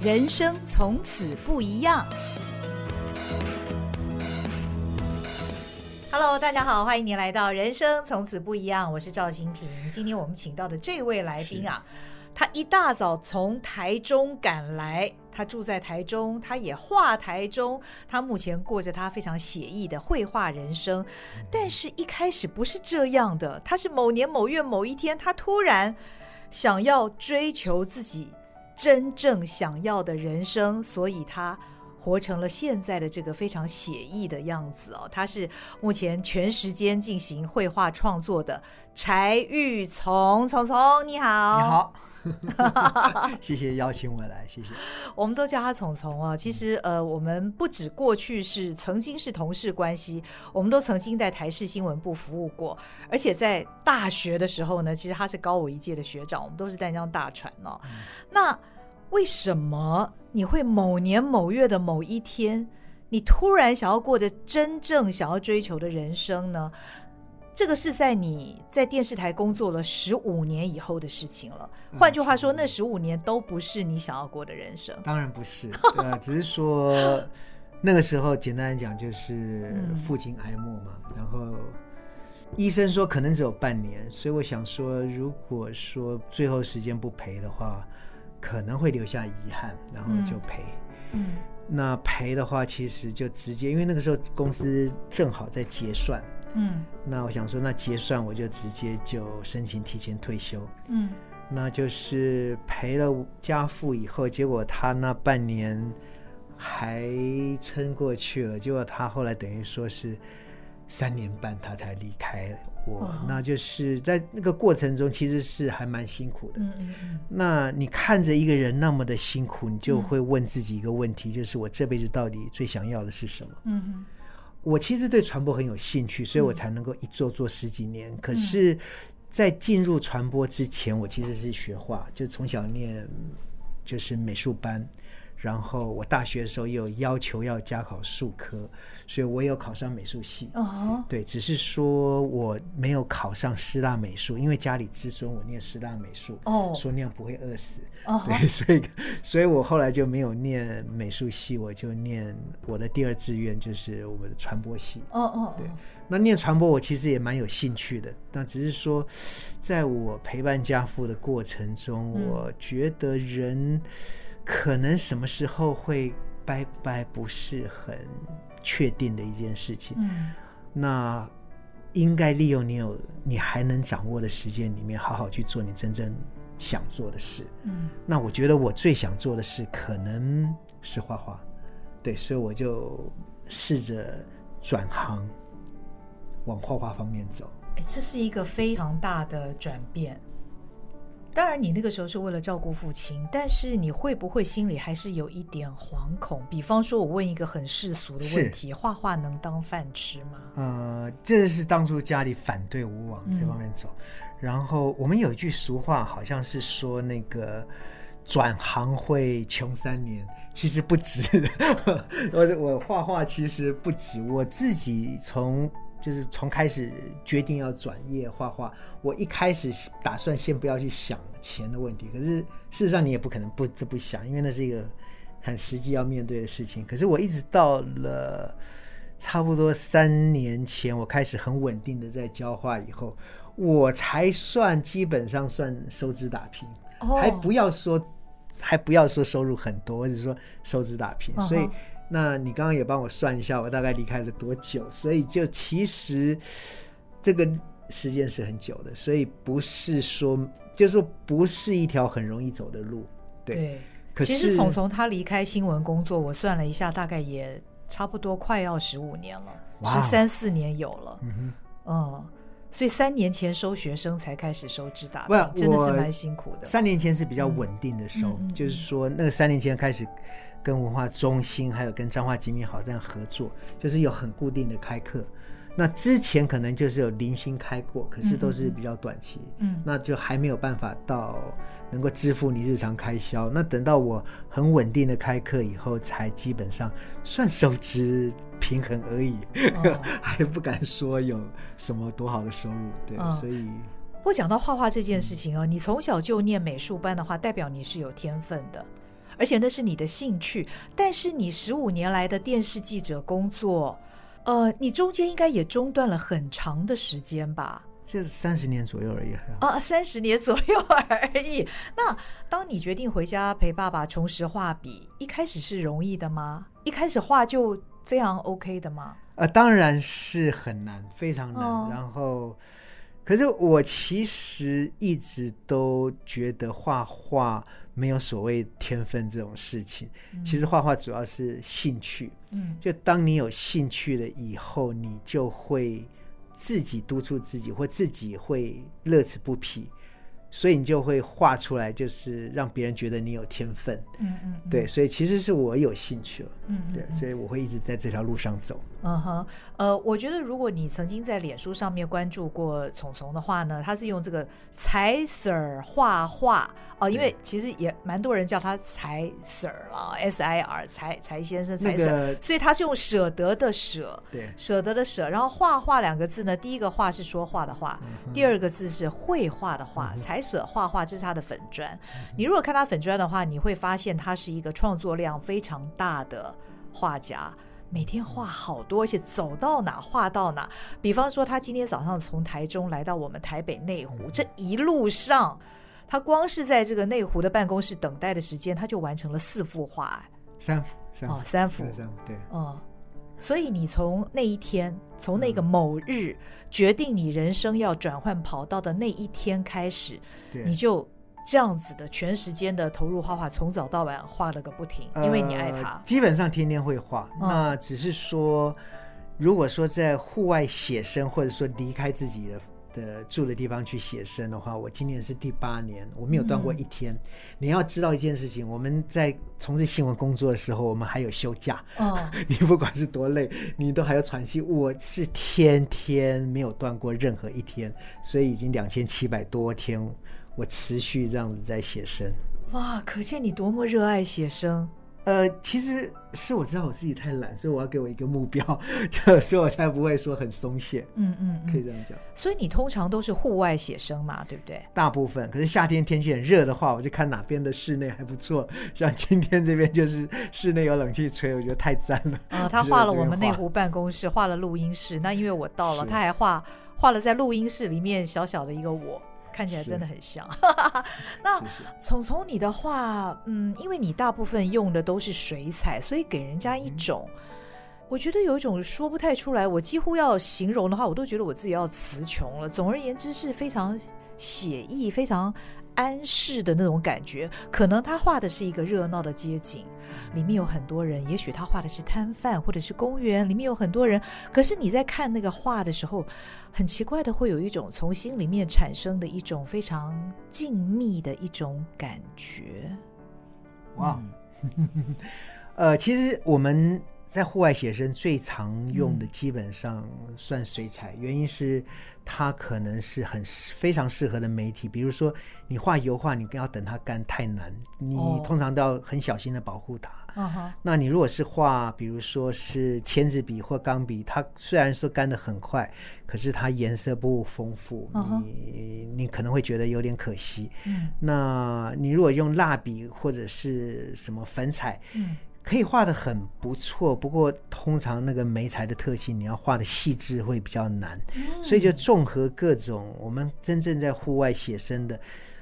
人生从此不一样。Hello，大家好，欢迎您来到《人生从此不一样》，我是赵新平。今天我们请到的这位来宾啊，他一大早从台中赶来，他住在台中，他也画台中，他目前过着他非常写意的绘画人生。但是，一开始不是这样的，他是某年某月某一天，他突然想要追求自己。真正想要的人生，所以他活成了现在的这个非常写意的样子哦。他是目前全时间进行绘画创作的柴玉从，从从你好，你好，谢谢邀请我来，谢谢。我们都叫他从从啊。其实呃，我们不止过去是曾经是同事关系，我们都曾经在台视新闻部服务过，而且在大学的时候呢，其实他是高我一届的学长，我们都是淡江大船哦。嗯、那为什么你会某年某月的某一天，你突然想要过着真正想要追求的人生呢？这个是在你在电视台工作了十五年以后的事情了。换句话说，那十五年都不是你想要过的人生。当然不是，呃，只是说那个时候简单来讲就是父亲癌末嘛，然后医生说可能只有半年，所以我想说，如果说最后时间不赔的话。可能会留下遗憾，然后就赔。嗯，嗯，那赔的话，其实就直接，因为那个时候公司正好在结算。嗯，那我想说，那结算我就直接就申请提前退休。嗯，那就是赔了家父以后，结果他那半年还撑过去了，结果他后来等于说是。三年半他才离开我，哦、那就是在那个过程中其实是还蛮辛苦的。嗯嗯嗯。那你看着一个人那么的辛苦，你就会问自己一个问题，嗯、就是我这辈子到底最想要的是什么？嗯哼。我其实对传播很有兴趣，所以我才能够一做做十几年。嗯、可是，在进入传播之前，我其实是学画，就从小念就是美术班。然后我大学的时候也有要求要加考数科，所以我有考上美术系。哦、uh，huh. 对，只是说我没有考上师大美术，因为家里资助我念师大美术。哦，uh 说那样不会饿死。哦、uh，huh. 对，所以所以我后来就没有念美术系，我就念我的第二志愿就是我们的传播系。哦哦、uh，huh. 对，那念传播我其实也蛮有兴趣的，但只是说，在我陪伴家父的过程中，嗯、我觉得人。可能什么时候会拜拜不是很确定的一件事情。嗯，那应该利用你有你还能掌握的时间里面，好好去做你真正想做的事。嗯，那我觉得我最想做的事可能是画画，对，所以我就试着转行往画画方面走。哎，这是一个非常大的转变。当然，你那个时候是为了照顾父亲，但是你会不会心里还是有一点惶恐？比方说，我问一个很世俗的问题：画画能当饭吃吗？呃，这是当初家里反对我往这方面走。嗯、然后我们有一句俗话，好像是说那个转行会穷三年，其实不止。我我画画其实不止，我自己从。就是从开始决定要转业画画，我一开始打算先不要去想钱的问题。可是事实上你也不可能不这不想，因为那是一个很实际要面对的事情。可是我一直到了差不多三年前，我开始很稳定的在教画以后，我才算基本上算收支打平。Oh. 还不要说还不要说收入很多，我只是说收支打平。所以。Uh. 那你刚刚也帮我算一下，我大概离开了多久？所以就其实这个时间是很久的，所以不是说，就是说不是一条很容易走的路。对，对可是其实从从他离开新闻工作，我算了一下，大概也差不多快要十五年了，十三四年有了。嗯哼，嗯，所以三年前收学生才开始收支打平，真的是蛮辛苦的。三年前是比较稳定的收，嗯、就是说那个三年前开始。跟文化中心还有跟彰化精品好这样合作，就是有很固定的开课。那之前可能就是有零星开过，可是都是比较短期，嗯，那就还没有办法到能够支付你日常开销。那等到我很稳定的开课以后，才基本上算收支平衡而已，哦、还不敢说有什么多好的收入。对，哦、所以。不过讲到画画这件事情哦，你从小就念美术班的话，代表你是有天分的。而且那是你的兴趣。但是你十五年来的电视记者工作，呃，你中间应该也中断了很长的时间吧？就三十年左右而已。啊，三十年左右而已。那当你决定回家陪爸爸重拾画笔，一开始是容易的吗？一开始画就非常 OK 的吗？呃，当然是很难，非常难。哦、然后，可是我其实一直都觉得画画没有所谓天分这种事情。嗯、其实画画主要是兴趣。嗯，就当你有兴趣了以后，你就会。自己督促自己，或自己会乐此不疲，所以你就会画出来，就是让别人觉得你有天分。嗯嗯，嗯，对，所以其实是我有兴趣了。嗯，对，所以我会一直在这条路上走。嗯哼，呃，我觉得如果你曾经在脸书上面关注过虫虫的话呢，他是用这个才 Sir 画画哦，因为其实也蛮多人叫他才 Sir 了，S I R 才才先生才 Sir，那个，所以他是用舍得的舍，对，舍得的舍，然后画画两个字呢，第一个画是说话的画，嗯，第二个字是绘画的画，才 Sir 画画，这是他的粉专，嗯。你如果看他粉砖的话，你会发现他是一个创作量非常大的画家。每天画好多，而且走到哪画到哪。比方说，他今天早上从台中来到我们台北内湖，这一路上，他光是在这个内湖的办公室等待的时间，他就完成了四幅画，三幅，三幅，哦，三幅，三幅，对，哦，所以你从那一天，从那个某日决定你人生要转换跑道的那一天开始，你就。这样子的全时间的投入画画，从早到晚画了个不停，因为你爱他。呃、基本上天天会画，嗯，那只是说，如果说在户外写生，或者说离开自己的的住的地方去写生的话，我今年是第八年，我没有断过一天，嗯。你要知道一件事情，我们在从事新闻工作的时候，我们还有休假。哦，你不管是多累，你都还要喘息。我是天天没有断过任何一天，所以已经两千七百多天。我持续这样子在写生，哇，可见你多么热爱写生。呃，其实是我知道我自己太懒，所以我要给我一个目标，就 所以我才不会说很松懈。嗯嗯，可以这样讲。所以你通常都是户外写生嘛，对不对？大部分。可是夏天天气很热的话，我就看哪边的室内还不错。像今天这边就是室内有冷气吹，我觉得太赞了。啊、呃，他画了我们内湖办公室，画了录音室。那因为我到了，他还画画了在录音室里面小小的一个我。看起来真的很像。那聪聪，你的话，嗯，因为你大部分用的都是水彩，所以给人家一种，嗯、我觉得有一种说不太出来。我几乎要形容的话，我都觉得我自己要词穷了。总而言之，是非常写意、非常。安适的那种感觉，可能他画的是一个热闹的街景，里面有很多人。也许他画的是摊贩或者是公园，里面有很多人。可是你在看那个画的时候，很奇怪的会有一种从心里面产生的一种非常静谧的一种感觉。哇，呃，其实我们。在户外写生最常用的基本上算水彩，嗯，原因是它可能是很非常适合的媒体。比如说你画油画，你不要等它干太难，你通常都要很小心的保护它。哦。那你如果是画，比如说是签字笔或钢笔，它虽然说干的很快，可是它颜色不丰富，哦，你你可能会觉得有点可惜。嗯。那你如果用蜡笔或者是什么粉彩，嗯。可以画的很不错，不过通常那个媒材的特性，你要画的细致会比较难，所以就综合各种，我们真正在户外写生的，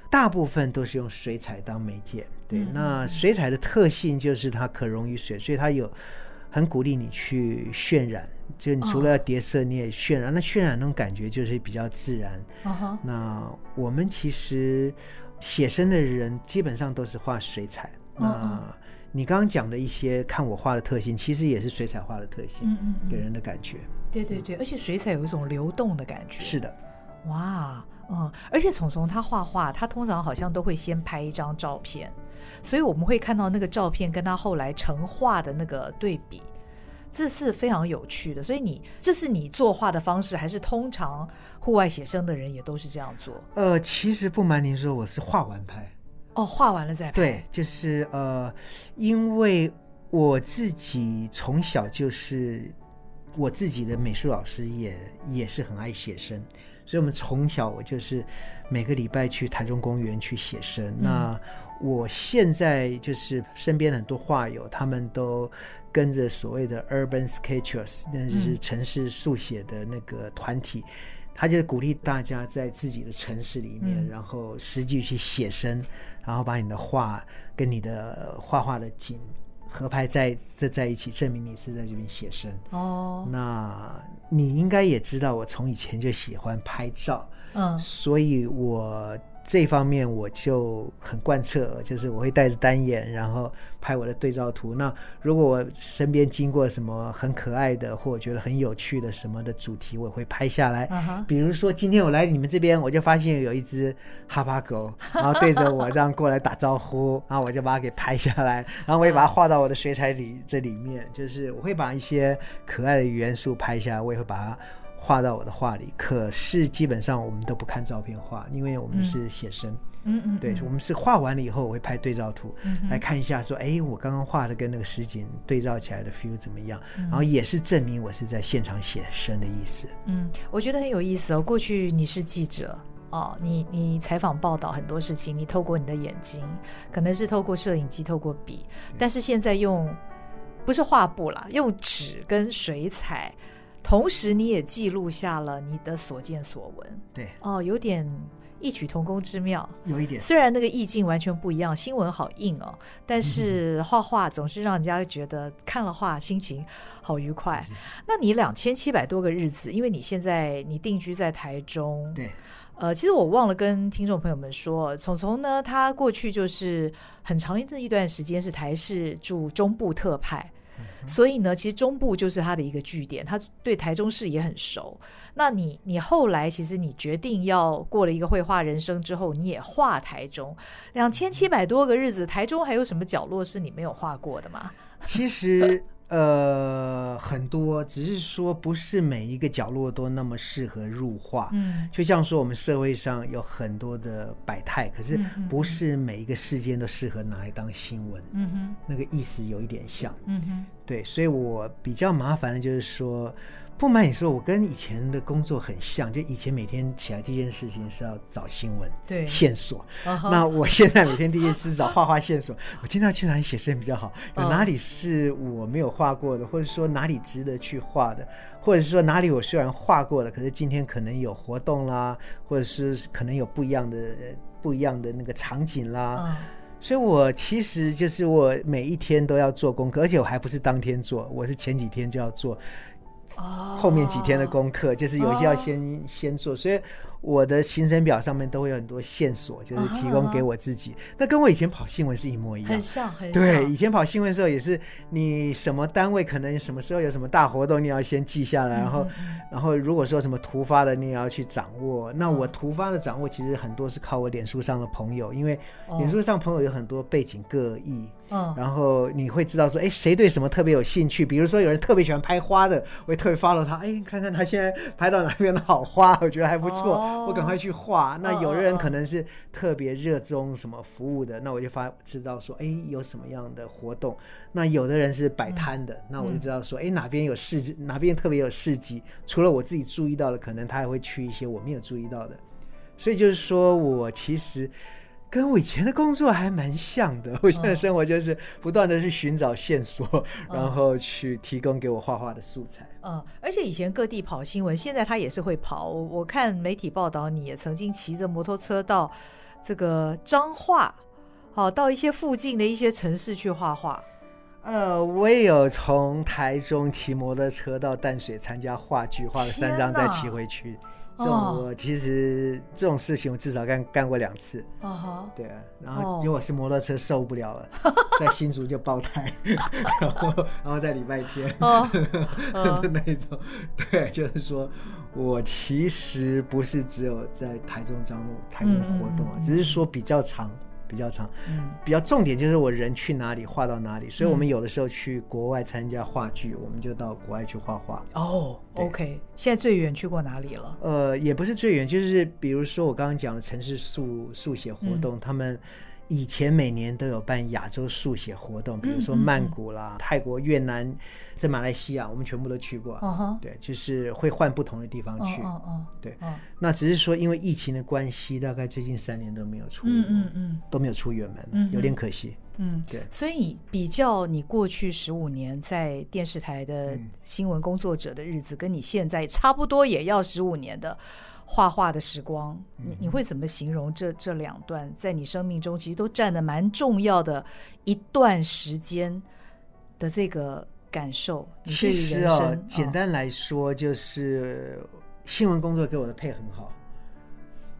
大部分都是用水彩当媒介。对，那水彩的特性就是它可溶于水，所以它有很鼓励你去渲染，就你除了要叠色，你也渲染，那渲染那种感觉就是比较自然。那我们其实写生的人基本上都是画水彩。那你刚刚讲的一些看我画的特性，其实也是水彩画的特性，嗯嗯嗯，给人的感觉。对对对，而且水彩有一种流动的感觉。是的，哇，嗯，而且聪聪他画画，他通常好像都会先拍一张照片，所以我们会看到那个照片跟他后来成画的那个对比，这是非常有趣的。所以你这是你作画的方式，还是通常户外写生的人也都是这样做？呃，其实不瞒您说，我是画完拍。哦，画完了再拍。对，就是呃，因为我自己从小就是我自己的美术老师也也是很爱写生，所以我们从小我就是每个礼拜去台中公园去写生。嗯、那我现在就是身边很多画友，他们都跟着所谓的 Urban Sketchers，那就是城市速写的那个团体，嗯、他就鼓励大家在自己的城市里面，嗯、然后实际去写生，然后把你的画跟你的画画的景。合拍在这在一起，证明你是在这边写生哦。Oh. 那你应该也知道，我从以前就喜欢拍照，嗯，所以我。这方面我就很贯彻，就是我会带着单眼，然后拍我的对照图。那如果我身边经过什么很可爱的，或我觉得很有趣的什么的主题，我会拍下来。Uh huh. 比如说今天我来你们这边，我就发现有一只哈巴狗，然后对着我这样过来打招呼，然后我就把它给拍下来，然后我也把它画到我的水彩里这里面，就是我会把一些可爱的元素拍下来，我也会把它。画到我的画里，可是基本上我们都不看照片画，因为我们是写生。嗯嗯，对，我们是画完了以后，我会拍对照图，嗯、来看一下，说，哎，我刚刚画的跟那个实景对照起来的 feel 怎么样？嗯、然后也是证明我是在现场写生的意思。嗯，我觉得很有意思哦。过去你是记者哦，你你采访报道很多事情，你透过你的眼睛，可能是透过摄影机，透过笔，但是现在用不是画布啦，用纸跟水彩。同时，你也记录下了你的所见所闻。对，哦，有点异曲同工之妙。有一点，虽然那个意境完全不一样，新闻好硬哦，但是画画总是让人家觉得看了画心情好愉快。嗯、那你两千七百多个日子，因为你现在你定居在台中。对，呃，其实我忘了跟听众朋友们说，聪聪呢，他过去就是很长的一段时间是台视驻中部特派。所以呢，其实中部就是他的一个据点，他对台中市也很熟。那你，你后来其实你决定要过了一个绘画人生之后，你也画台中两千七百多个日子，台中还有什么角落是你没有画过的吗？其实。呃，很多，只是说不是每一个角落都那么适合入画。嗯，就像说我们社会上有很多的百态，可是不是每一个事件都适合拿来当新闻。嗯哼，那个意思有一点像。嗯哼，对，所以我比较麻烦的就是说。不瞒你说，我跟以前的工作很像，就以前每天起来第一件事情是要找新闻，对线索。Uh huh. 那我现在每天第一件事找画画线索。我今天要去哪里写生比较好？有哪里是我没有画过的，或者说哪里值得去画的，或者是说哪里我虽然画过了，可是今天可能有活动啦，或者是可能有不一样的不一样的那个场景啦。Uh huh. 所以我其实就是我每一天都要做功课，而且我还不是当天做，我是前几天就要做。后面几天的功课就是有些要先、oh. 先做，所以。我的行程表上面都会有很多线索，就是提供给我自己。那跟我以前跑新闻是一模一样，很像，很像。对，以前跑新闻的时候也是，你什么单位可能什么时候有什么大活动，你要先记下来，然后，然后如果说什么突发的，你也要去掌握。那我突发的掌握其实很多是靠我脸书上的朋友，因为脸书上朋友有很多背景各异，嗯，然后你会知道说，哎，谁对什么特别有兴趣？比如说有人特别喜欢拍花的，我也特别 follow 他，哎，看看他现在拍到哪边的好花，我觉得还不错。我赶快去画。那有的人可能是特别热衷什么服务的，那我就发知道说，哎，有什么样的活动。那有的人是摆摊的，那我就知道说，哎，哪边有市集，哪边特别有市集。除了我自己注意到的，可能他还会去一些我没有注意到的。所以就是说我其实。跟我以前的工作还蛮像的，我现在生活就是不断的去寻找线索，嗯、然后去提供给我画画的素材。嗯，而且以前各地跑新闻，现在他也是会跑。我我看媒体报道，你也曾经骑着摩托车到这个彰化，好到一些附近的一些城市去画画。呃，我也有从台中骑摩托车到淡水参加话剧，画了三张再骑回去。这种我其实这种事情我至少干干过两次，哦哈，对啊，然后结果是摩托车受不了了，在新竹就爆胎，然后然后在礼拜天，那一种，对，就是说我其实不是只有在台中招募台中活动啊，只是说比较长。比较长，嗯，比较重点就是我人去哪里画到哪里，所以我们有的时候去国外参加话剧，我们就到国外去画画。哦，OK，现在最远去过哪里了？呃，也不是最远，就是比如说我刚刚讲的城市速速写活动，他们以前每年都有办亚洲速写活动，比如说曼谷啦、嗯嗯、泰国、越南，在马来西亚，我们全部都去过。哦、对，就是会换不同的地方去。哦哦对、哦，那只是说因为疫情的关系，大概最近三年都没有出，嗯嗯嗯，都没有出远门，嗯，有点可惜。嗯，对。所以比较你过去十五年在电视台的新闻工作者的日子，跟你现在差不多也要十五年的。画画的时光，你你会怎么形容这这两段在你生命中其实都占的蛮重要的一段时间的这个感受？其实哦，简单来说就是新闻工作给我的配很好，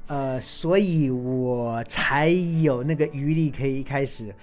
呃，所以我才有那个余力可以一开始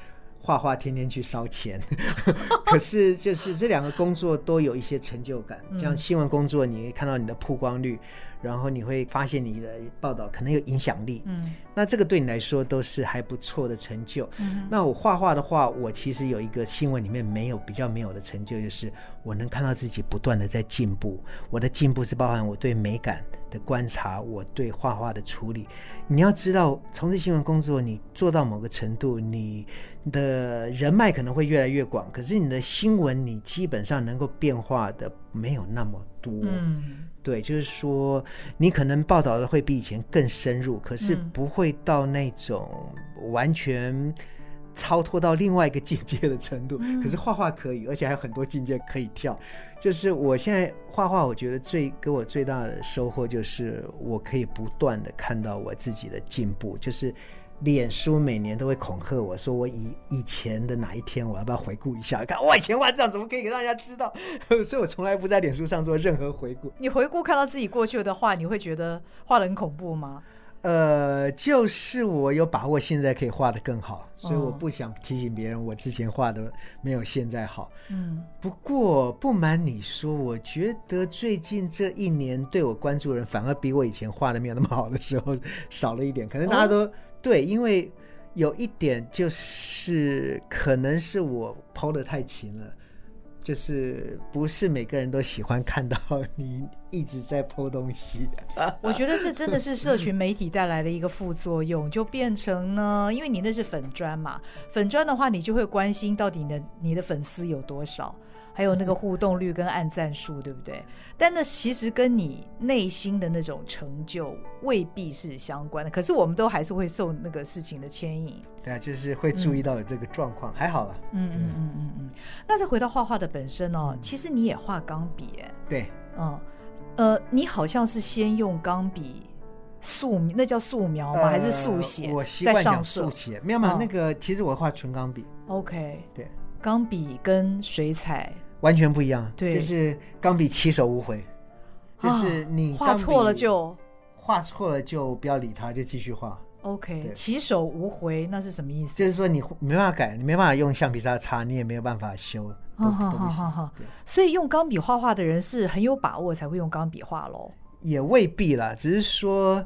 画画，天天去烧钱。可是就是这两个工作都有一些成就感，像新闻工作，你会看到你的曝光率。然后你会发现你的报道可能有影响力，嗯，那这个对你来说都是还不错的成就。嗯，那我画画的话，我其实有一个新闻里面没有比较没有的成就，就是我能看到自己不断的在进步。我的进步是包含我对美感的观察，我对画画的处理。你要知道，从事新闻工作，你做到某个程度，你的人脉可能会越来越广，可是你的新闻，你基本上能够变化的没有那么多。嗯。对，就是说，你可能报道的会比以前更深入，可是不会到那种完全超脱到另外一个境界的程度。可是画画可以，而且还有很多境界可以跳。就是我现在画画，我觉得最给我最大的收获就是，我可以不断的看到我自己的进步，就是。脸书每年都会恐吓我说，我以以前的哪一天，我要不要回顾一下？看我以前画这样，怎么可以给让人家知道？所以我从来不在脸书上做任何回顾。你回顾看到自己过去的画，你会觉得画的很恐怖吗？呃，就是我有把握现在可以画的更好，所以我不想提醒别人我之前画的没有现在好。嗯，不过不瞒你说，我觉得最近这一年对我关注的人反而比我以前画的没有那么好的时候少了一点，可能大家都。对，因为有一点就是，可能是我抛的太勤了，就是不是每个人都喜欢看到 你一直在抛东西。我觉得这真的是社群媒体带来的一个副作用，就变成呢，因为你那是粉砖嘛，粉砖的话，你就会关心到底你的你的粉丝有多少。还有那个互动率跟按赞数，对不对？但那其实跟你内心的那种成就未必是相关的。可是我们都还是会受那个事情的牵引。对啊，就是会注意到有这个状况，嗯、还好了。嗯嗯嗯嗯嗯。那再回到画画的本身哦，其实你也画钢笔，哎。对。嗯。呃，你好像是先用钢笔素，那叫素描吗？呃、还是速写？我习惯讲速写。没有？那个其实我画纯钢笔。OK。对。钢笔跟水彩。完全不一样，对，就是钢笔起手无回，就是你画错了就画错了就不要理他，就继续画。OK，起手无回那是什么意思？就是说你没办法改，你没办法用橡皮擦擦，你也没有办法修。好好好好，所以用钢笔画画的人是很有把握才会用钢笔画喽？也未必啦，只是说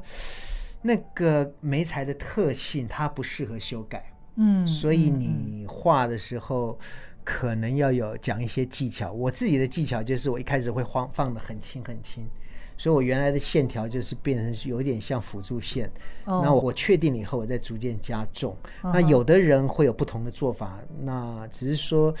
那个媒材的特性它不适合修改，嗯，所以你画的时候。可能要有讲一些技巧，我自己的技巧就是我一开始会放放的很轻很轻，所以我原来的线条就是变成有点像辅助线。Oh. 那我确定了以后，我再逐渐加重。Uh. 那有的人会有不同的做法，那只是说。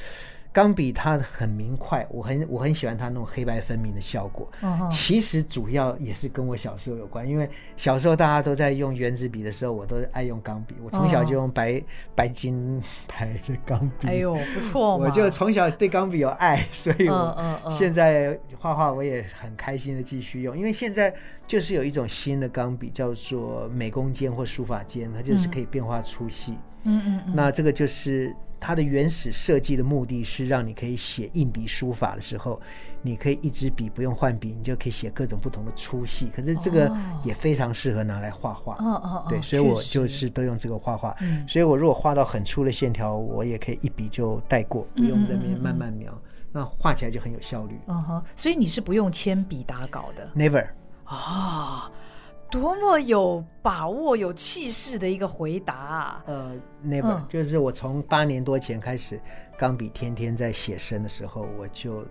钢笔它很明快，我很我很喜欢它那种黑白分明的效果。Uh-huh. 其实主要也是跟我小时候有关，因为小时候大家都在用原子笔的时候，我都爱用钢笔。我从小就用白、uh-huh. 白金牌的钢笔。哎呦，不错！我就从小对钢笔有爱，所以我现在画画我也很开心的继续用。因为现在就是有一种新的钢笔叫做美工尖或书法尖，它就是可以变化粗细。嗯嗯嗯。那这个就是。它的原始设计的目的是让你可以写硬笔书法的时候，你可以一支笔不用换笔，你就可以写各种不同的粗细。可是这个也非常适合拿来画画。哦哦哦，对，所以我就是都用这个画画。嗯，所以我如果画到很粗的线条，我也可以一笔就带过，不用在那边慢慢描，那画起来就很有效率。嗯哼，所以你是不用铅笔打稿的？Never。啊。多么有把握、有气势的一个回答啊！呃，never，嗯，就是我从八年多前开始，钢笔天天在写生的时候，我就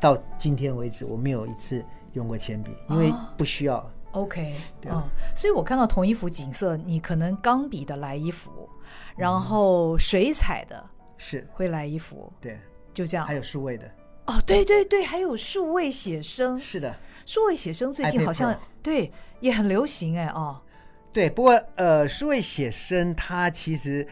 到今天为止，我没有一次用过铅笔，因为不需要。OK，对。啊、嗯，所以我看到同一幅景色，你可能钢笔的来一幅，然后水彩的是。会来一幅，对，就这样。还有数位的。哦，对对对，还有数位写生，是的，数位写生最近好像对也很流行哎哦。对，不过呃，数位写生它其实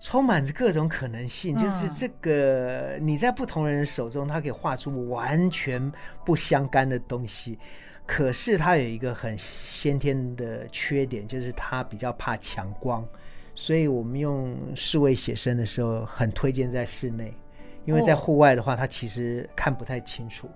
充满着各种可能性，嗯、就是这个你在不同人的手中，它可以画出完全不相干的东西。可是它有一个很先天的缺点，就是它比较怕强光，所以我们用数位写生的时候，很推荐在室内，因为在户外的话，它其实看不太清楚。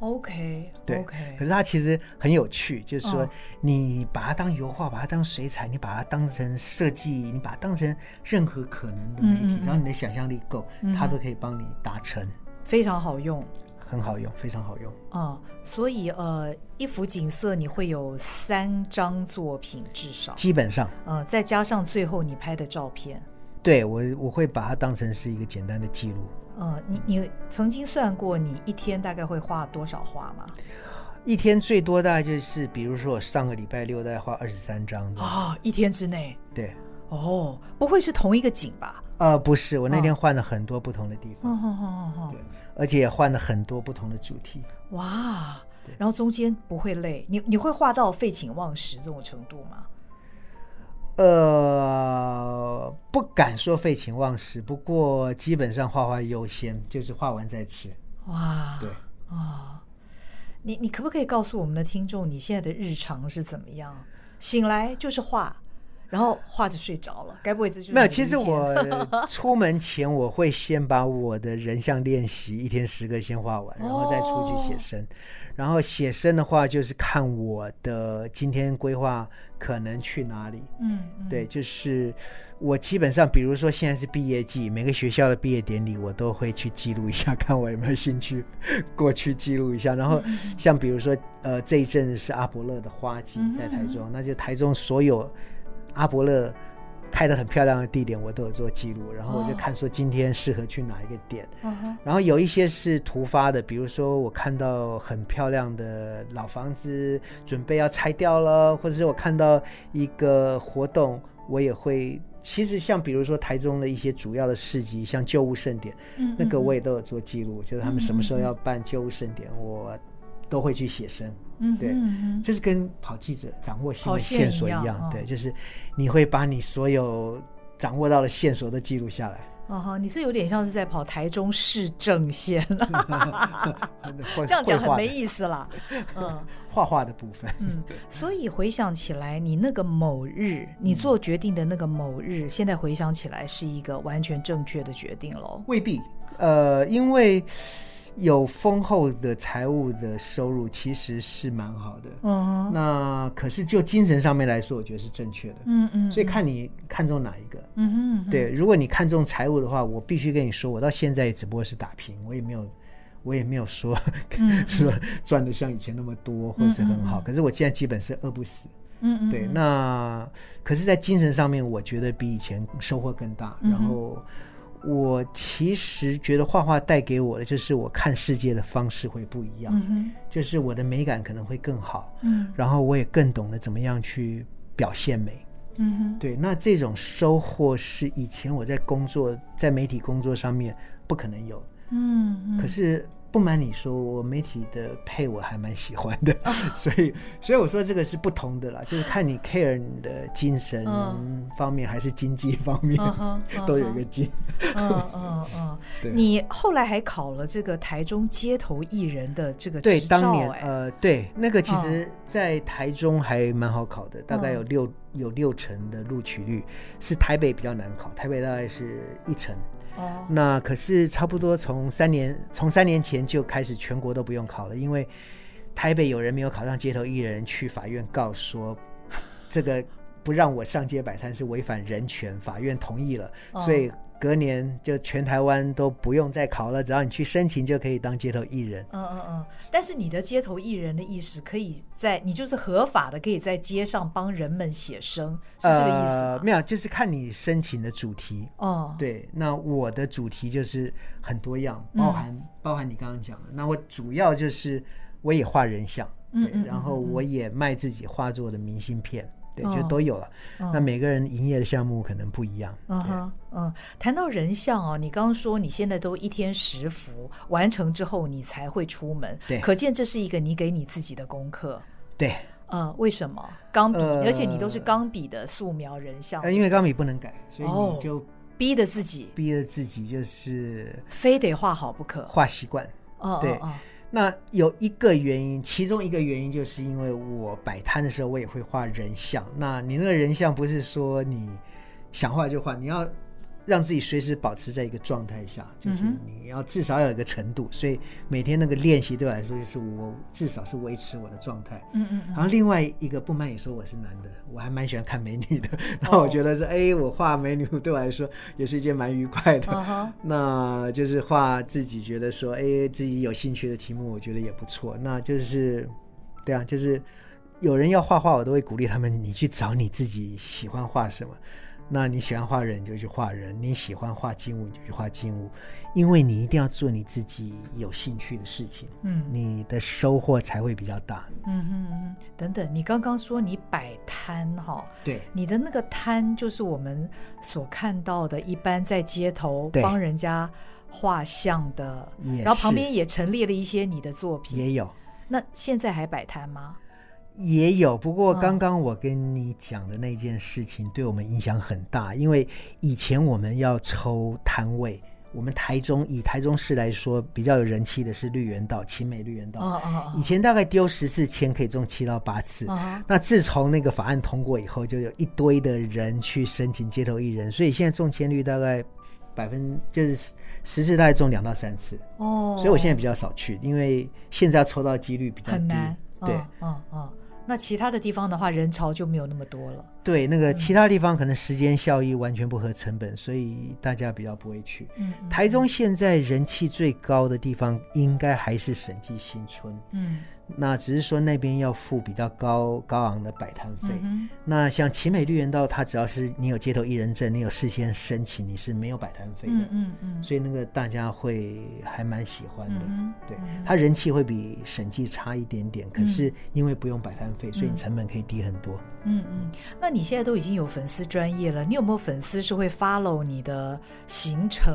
OK，对，OK。可是它其实很有趣，就是说，你把它当油画，把它当水彩，你把它当成设计，你把它当成任何可能的媒体，只要你的想象力够，它都可以帮你达成。非常好用，很好用，非常好用。啊，所以呃，一幅景色你会有三张作品至少，基本上，呃，再加上最后你拍的照片。对，我我会把它当成是一个简单的记录。嗯，你你曾经算过你一天大概会画多少画吗？一天最多大概就是，比如说我上个礼拜六大概画二十三张啊，一天之内。对，哦，不会是同一个景吧？呃，不是，我那天换了很多不同的地方，哦、对，而且也换了很多不同的主题。哇，然后中间不会累，你你会画到废寝忘食这种程度吗？呃，不敢说废寝忘食，不过基本上画画优先，就是画完再吃。哇，对啊、哦，你你可不可以告诉我们的听众，你现在的日常是怎么样？醒来就是画，然后画着睡着了，该不会这就是？没有，其实我 出门前我会先把我的人像练习一天十个先画完，然后再出去写生。哦然后写生的话，就是看我的今天规划可能去哪里。嗯，嗯，对，就是我基本上，比如说现在是毕业季，每个学校的毕业典礼，我都会去记录一下，看我有没有兴趣过去记录一下。然后像比如说，呃，这一阵是阿伯勒的花季在台中，那就台中所有阿伯勒。开的很漂亮的地点，我都有做记录，然后我就看说今天适合去哪一个点。Oh. 然后有一些是突发的，比如说我看到很漂亮的老房子准备要拆掉了，或者是我看到一个活动，我也会。其实像比如说台中的一些主要的市集，像旧物盛典，嗯嗯嗯，那个我也都有做记录，就是他们什么时候要办旧物盛典，我都会去写生。嗯，对，就是跟跑记者掌握新的线索一样，哦、对，就是你会把你所有掌握到的线索都记录下来。哦哈，你是有点像是在跑台中市政线，这样讲很没意思啦。嗯，画画的部分。嗯，所以回想起来，你那个某日，你做决定的那个某日，嗯、现在回想起来是一个完全正确的决定喽？未必，呃，因为。有丰厚的财务的收入，其实是蛮好的。嗯、uh，huh. 那可是就精神上面来说，我觉得是正确的。嗯嗯，所以看你看中哪一个。嗯哼、uh，huh. 对，如果你看中财务的话，我必须跟你说，我到现在也只不过是打平，我也没有，我也没有说、uh. 说赚的像以前那么多，或是很好。Uh. 可是我现在基本是饿不死。嗯嗯、uh，huh. 对，那可是，在精神上面，我觉得比以前收获更大。Uh. 然后。我其实觉得画画带给我的，就是我看世界的方式会不一样，嗯、就是我的美感可能会更好，嗯，然后我也更懂得怎么样去表现美，嗯哼，对，那这种收获是以前我在工作在媒体工作上面不可能有，嗯，嗯，可是。不瞒你说，我媒体的配我还蛮喜欢的，所以所以我说这个是不同的啦，就是看你 care 你的精神方面还是经济方面，都有一个精。嗯 嗯嗯，你后来还考了这个台中街头艺人的这个对，当年呃对，那个其实在台中还蛮好考的，大概有六有六成的录取率，是台北比较难考，台北大概是一成。哦，那可是差不多从三年从三年前就开始全国都不用考了，因为台北有人没有考上街头艺人，去法院告说 这个不让我上街摆摊是违反人权，法院同意了，所以。隔年就全台湾都不用再考了，只要你去申请就可以当街头艺人。嗯嗯嗯。但是你的街头艺人的意思，可以在你就是合法的，可以在街上帮人们写生，是这个意思吗？呃，没有，就是看你申请的主题。哦，对，那我的主题就是很多样，包含、嗯、包含你刚刚讲的。那我主要就是我也画人像。对，然后我也卖自己画作的明信片。对，就都有了。哦、那每个人营业的项目可能不一样。嗯哼，嗯，谈到人像哦，你刚刚说你现在都一天十幅完成之后，你才会出门。对，可见这是一个你给你自己的功课。对，嗯，为什么？钢笔，呃、而且你都是钢笔的素描人像。呃，因为钢笔不能改，所以你就、哦、逼着自己，逼着自己就是非得画好不可，画习惯。哦，对。哦哦那有一个原因，其中一个原因就是因为我摆摊的时候，我也会画人像。那你那个人像不是说你想画就画，你要让自己随时保持在一个状态下，就是你要至少有一个程度。所以每天那个练习对我来说，就是我至少是维持我的状态。嗯嗯。然后另外一个不瞒你说，我是男的，我还蛮喜欢看美女的。然后我觉得是，哎，我画美女对我来说也是一件蛮愉快的。那就是画自己觉得说，哎，自己有兴趣的题目，我觉得也不错。那就是，对啊，就是有人要画画，我都会鼓励他们，你去找你自己喜欢画什么。那你喜欢画人，你就去画人；你喜欢画静物，你就去画静物。因为你一定要做你自己有兴趣的事情，嗯，你的收获才会比较大。嗯哼嗯，等等，你刚刚说你摆摊哈，对，你的那个摊就是我们所看到的，一般在街头帮人家画像的，然后旁边也陈列了一些你的作品，也有。那现在还摆摊吗？也有，不过刚刚我跟你讲的那件事情对我们影响很大，因为以前我们要抽摊位，我们台中以台中市来说比较有人气的是绿园道，青美绿园道。哦哦哦。以前大概丢十次签可以中七到八次。哦。那自从那个法案通过以后，就有一堆的人去申请街头艺人，所以现在中签率大概百分就是十次大概中两到三次。哦。所以我现在比较少去，因为现在要抽到几率比较低。对。嗯嗯。哦那其他的地方的话，人潮就没有那么多了。对，那个其他地方可能时间效益完全不合成本，嗯、所以大家比较不会去。嗯，台中现在人气最高的地方，应该还是审计新村。嗯。那只是说那边要付比较高高昂的摆摊费。嗯、那像奇美绿园道，它只要是你有街头艺人证，你有事先申请，你是没有摆摊费的。嗯嗯，嗯所以那个大家会还蛮喜欢的。嗯、对，它人气会比审计差一点点，可是因为不用摆摊费，所以你成本可以低很多。嗯嗯。那你现在都已经有粉丝专业了，你有没有粉丝是会 follow 你的行程，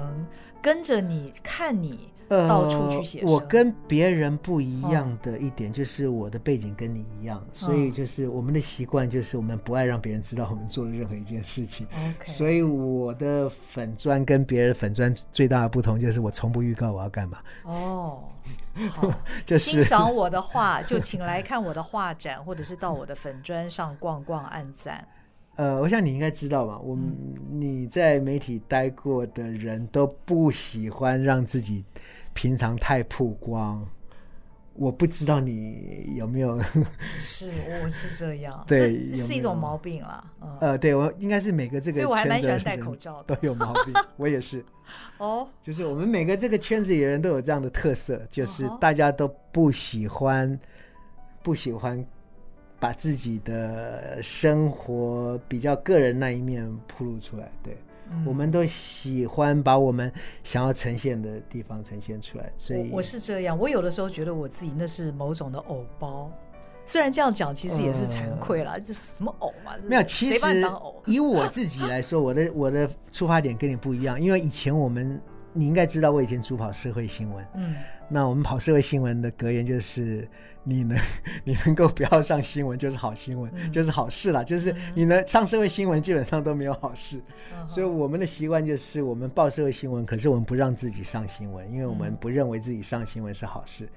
跟着你看你？呃，到处去写。我跟别人不一样的一点就是我的背景跟你一样，哦、所以就是我们的习惯就是我们不爱让别人知道我们做了任何一件事情。OK，所以我的粉砖跟别人粉砖最大的不同就是我从不预告我要干嘛。哦，好，就是欣赏我的画就请来看我的画展，或者是到我的粉砖上逛逛、按赞。呃，我想你应该知道吧？我你在媒体待过的人都不喜欢让自己平常太曝光。我不知道你有没有？是，我是这样。对，是一种毛病啦。嗯、呃，对我应该是每个这个，所以我还蛮喜欢戴口罩的，都有毛病。我也是。哦，就是我们每个这个圈子里的人都有这样的特色，就是大家都不喜欢，不喜欢。把自己的生活比较个人那一面铺露出来，对，嗯、我们都喜欢把我们想要呈现的地方呈现出来，所以我，我是这样。我有的时候觉得我自己那是某种的偶包，虽然这样讲其实也是惭愧啦，呃、就是什么偶嘛，没有。其实 以我自己来说，我的 我的出发点跟你不一样，因为以前我们你应该知道，我以前主跑社会新闻，嗯，那我们跑社会新闻的格言就是。你能 你能够不要上新闻就是好新闻，嗯、就是好事啦。就是你能上社会新闻，基本上都没有好事。嗯、所以我们的习惯就是，我们报社会新闻，可是我们不让自己上新闻，因为我们不认为自己上新闻是好事。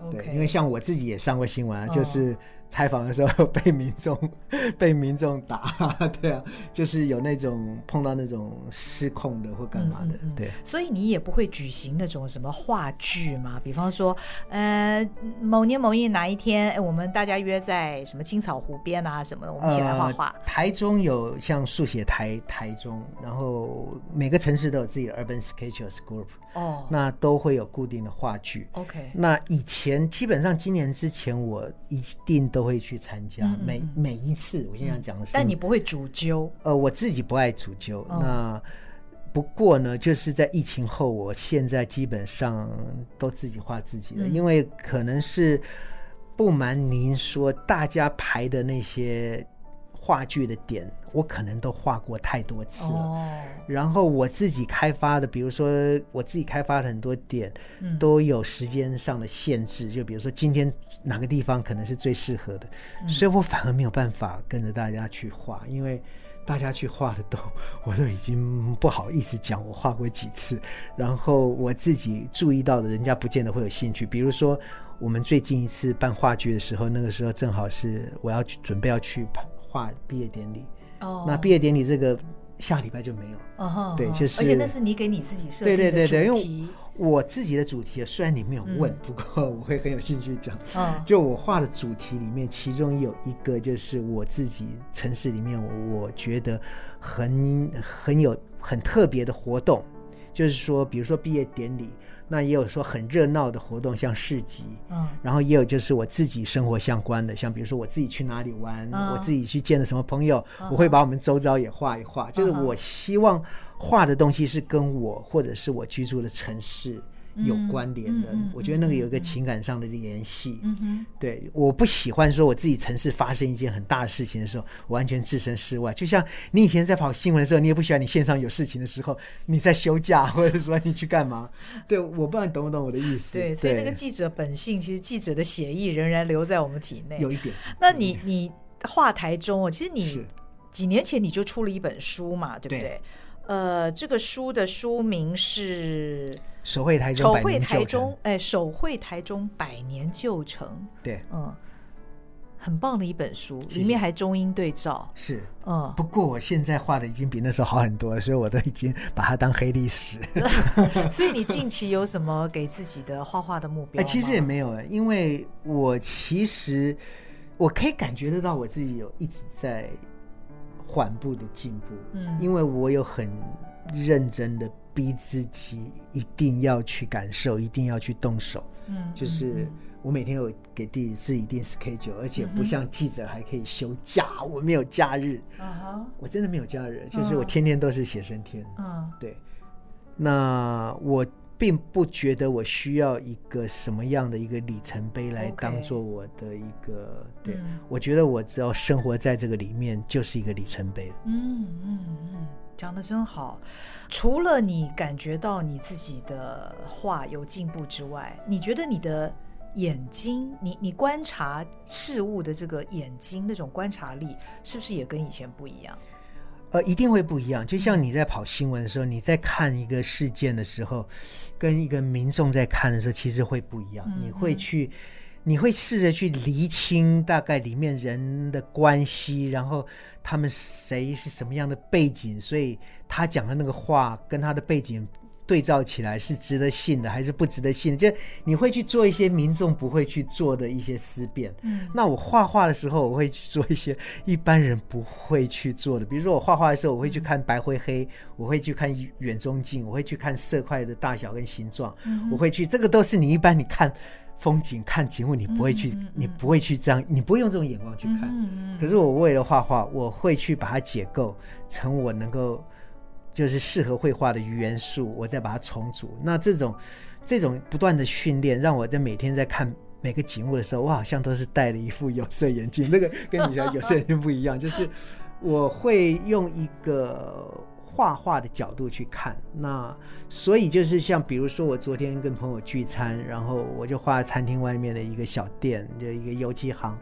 嗯、对因为像我自己也上过新闻啊，哦、就是。采访的时候被民众 被民众打，对啊，就是有那种碰到那种失控的或干嘛的，嗯嗯嗯对。所以你也不会举行那种什么话剧嘛？比方说，呃，某年某月哪一天，哎，我们大家约在什么青草湖边啊什么的，我们一起来画画。呃，台中有像速写台台中，然后每个城市都有自己的 Urban Sketchers Group，哦，那都会有固定的话剧。OK，那以前基本上今年之前我一定都。都会去参加，嗯嗯每每一次，我经常讲的是，但你不会主揪，呃，我自己不爱主揪。哦、那不过呢，就是在疫情后，我现在基本上都自己画自己的，嗯、因为可能是不瞒您说，大家排的那些话剧的点，我可能都画过太多次了。哦、然后我自己开发的，比如说我自己开发的很多点，都有时间上的限制。嗯、就比如说今天哪个地方可能是最适合的，嗯、所以我反而没有办法跟着大家去画，因为大家去画的都，我都已经不好意思讲我画过几次。然后我自己注意到的，人家不见得会有兴趣。比如说。我们最近一次办话剧的时候，那个时候正好是我要去准备要去画毕业典礼。哦，那毕业典礼这个下礼拜就没有。哦，oh, 对，就是。而且那是你给你自己设定的主题。对对对对，因为我自己的主题虽然你没有问，嗯、不过我会很有兴趣讲。嗯。就我画的主题里面，其中有一个就是我自己城市里面，我觉得很很有很特别的活动，就是说，比如说毕业典礼。那也有说很热闹的活动，像市集，嗯，然后也有就是我自己生活相关的，像比如说我自己去哪里玩，嗯、我自己去见了什么朋友，嗯、我会把我们周遭也画一画，嗯、就是我希望画的东西是跟我或者是我居住的城市。有关联的，我觉得那个有一个情感上的联系。嗯哼，对，我不喜欢说我自己城市发生一件很大的事情的时候，完全置身事外。就像你以前在跑新闻的时候，你也不喜欢你线上有事情的时候，你在休假或者说你去干嘛？对，我不知道你懂不懂我的意思。对，所以那个记者本性，其实记者的血液仍然留在我们体内。有一点。那你你画台中哦，其实你几年前你就出了一本书嘛，对不对？对呃，这个书的书名是。手绘台中，手绘台中，哎，手绘台中百年旧城，对，嗯，很棒的一本书，里面还中英对照，是，嗯，不过我现在画的已经比那时候好很多了，所以我都已经把它当黑历史。所以你近期有什么给自己的画画的目标？哎，其实也没有，因为我其实我可以感觉得到我自己有一直在缓步的进步，嗯，因为我有很认真的。逼自己一定要去感受，一定要去动手。嗯，就是我每天有给自己是一定 schedule，而且不像记者还可以休假，嗯、我没有假日。我真的没有假日，就是我天天都是写生天。嗯，对。那我并不觉得我需要一个什么样的一个里程碑来当做我的一个。Okay 对，嗯、我觉得我只要生活在这个里面，就是一个里程碑。嗯嗯嗯。讲得真好，除了你感觉到你自己的画有进步之外，你觉得你的眼睛，你你观察事物的这个眼睛那种观察力，是不是也跟以前不一样？呃，一定会不一样。就像你在跑新闻的时候，你在看一个事件的时候，跟一个民众在看的时候，其实会不一样。你会去。你会试着去厘清大概里面人的关系，然后他们谁是什么样的背景，所以他讲的那个话跟他的背景对照起来是值得信的还是不值得信的？就你会去做一些民众不会去做的一些思辨。嗯，那我画画的时候，我会去做一些一般人不会去做的，比如说我画画的时候，我会去看白灰黑，我会去看远中近，我会去看色块的大小跟形状，我会去，这个都是你一般你看。风景看景物，你不会去，嗯嗯嗯、你不会去这样，你不会用这种眼光去看。可是我为了画画，我会去把它解构成我能够就是适合绘画的元素，我再把它重组。那这种这种不断的训练，让我在每天在看每个景物的时候，我好像都是戴了一副有色眼镜。那个跟你讲有色眼镜不一样，就是我会用一个。画画的角度去看，那所以就是像比如说，我昨天跟朋友聚餐，然后我就画餐厅外面的一个小店，就一个油漆行，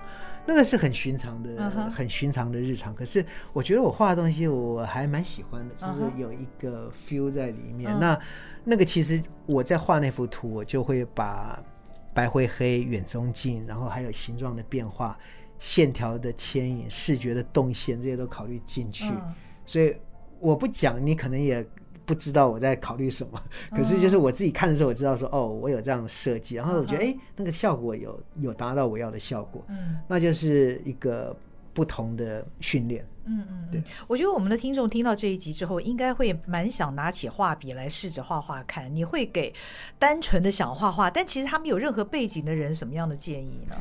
那个是很寻常的、uh huh. 很寻常的日常。可是我觉得我画的东西我还蛮喜欢的，就是有一个 feel 在里面。Uh huh. 那那个其实我在画那幅图，我就会把白灰黑、远中近，然后还有形状的变化、线条的牵引、视觉的动线这些都考虑进去，uh huh. 所以。我不讲，你可能也不知道我在考虑什么。可是就是我自己看的时候，我知道说，哦，我有这样的设计，然后我觉得，哎，那个效果有有达到我要的效果。嗯，那就是一个不同的训练。嗯嗯，对。我觉得我们的听众听到这一集之后，应该会蛮想拿起画笔来试着画画看。你会给单纯的想画画，但其实他们有任何背景的人什么样的建议呢？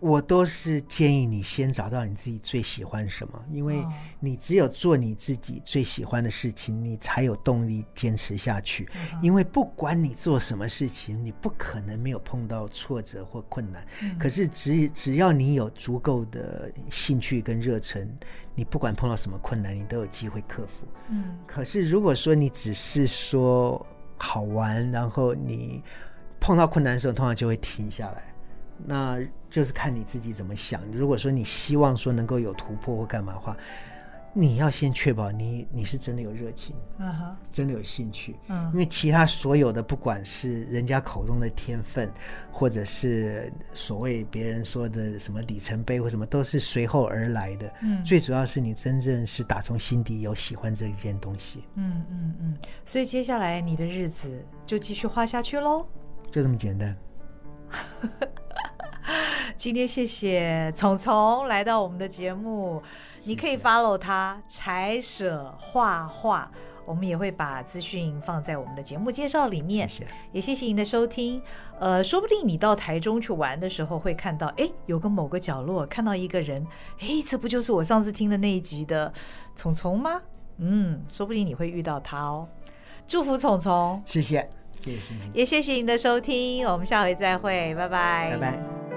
我都是建议你先找到你自己最喜欢什么，因为你只有做你自己最喜欢的事情，你才有动力坚持下去。因为不管你做什么事情，你不可能没有碰到挫折或困难。可是只只要你有足够的兴趣跟热忱，你不管碰到什么困难，你都有机会克服。嗯。可是如果说你只是说好玩，然后你碰到困难的时候，通常就会停下来。那就是看你自己怎么想。如果说你希望说能够有突破或干嘛的话，你要先确保你你是真的有热情，嗯哼，真的有兴趣，嗯，因为其他所有的不管是人家口中的天分，或者是所谓别人说的什么里程碑或什么，都是随后而来的。嗯，最主要是你真正是打从心底有喜欢这一件东西。嗯嗯嗯，所以接下来你的日子就继续画下去喽，就这么简单。今天谢谢虫虫来到我们的节目，你可以 follow 他柴舍画画，我们也会把资讯放在我们的节目介绍里面。谢谢，也谢谢您的收听。呃，说不定你到台中去玩的时候会看到，哎，有个某个角落看到一个人，哎，这不就是我上次听的那一集的虫虫吗？嗯，说不定你会遇到他哦。祝福虫虫，谢谢，谢谢，也谢谢您的收听，我们下回再会，拜拜，拜拜。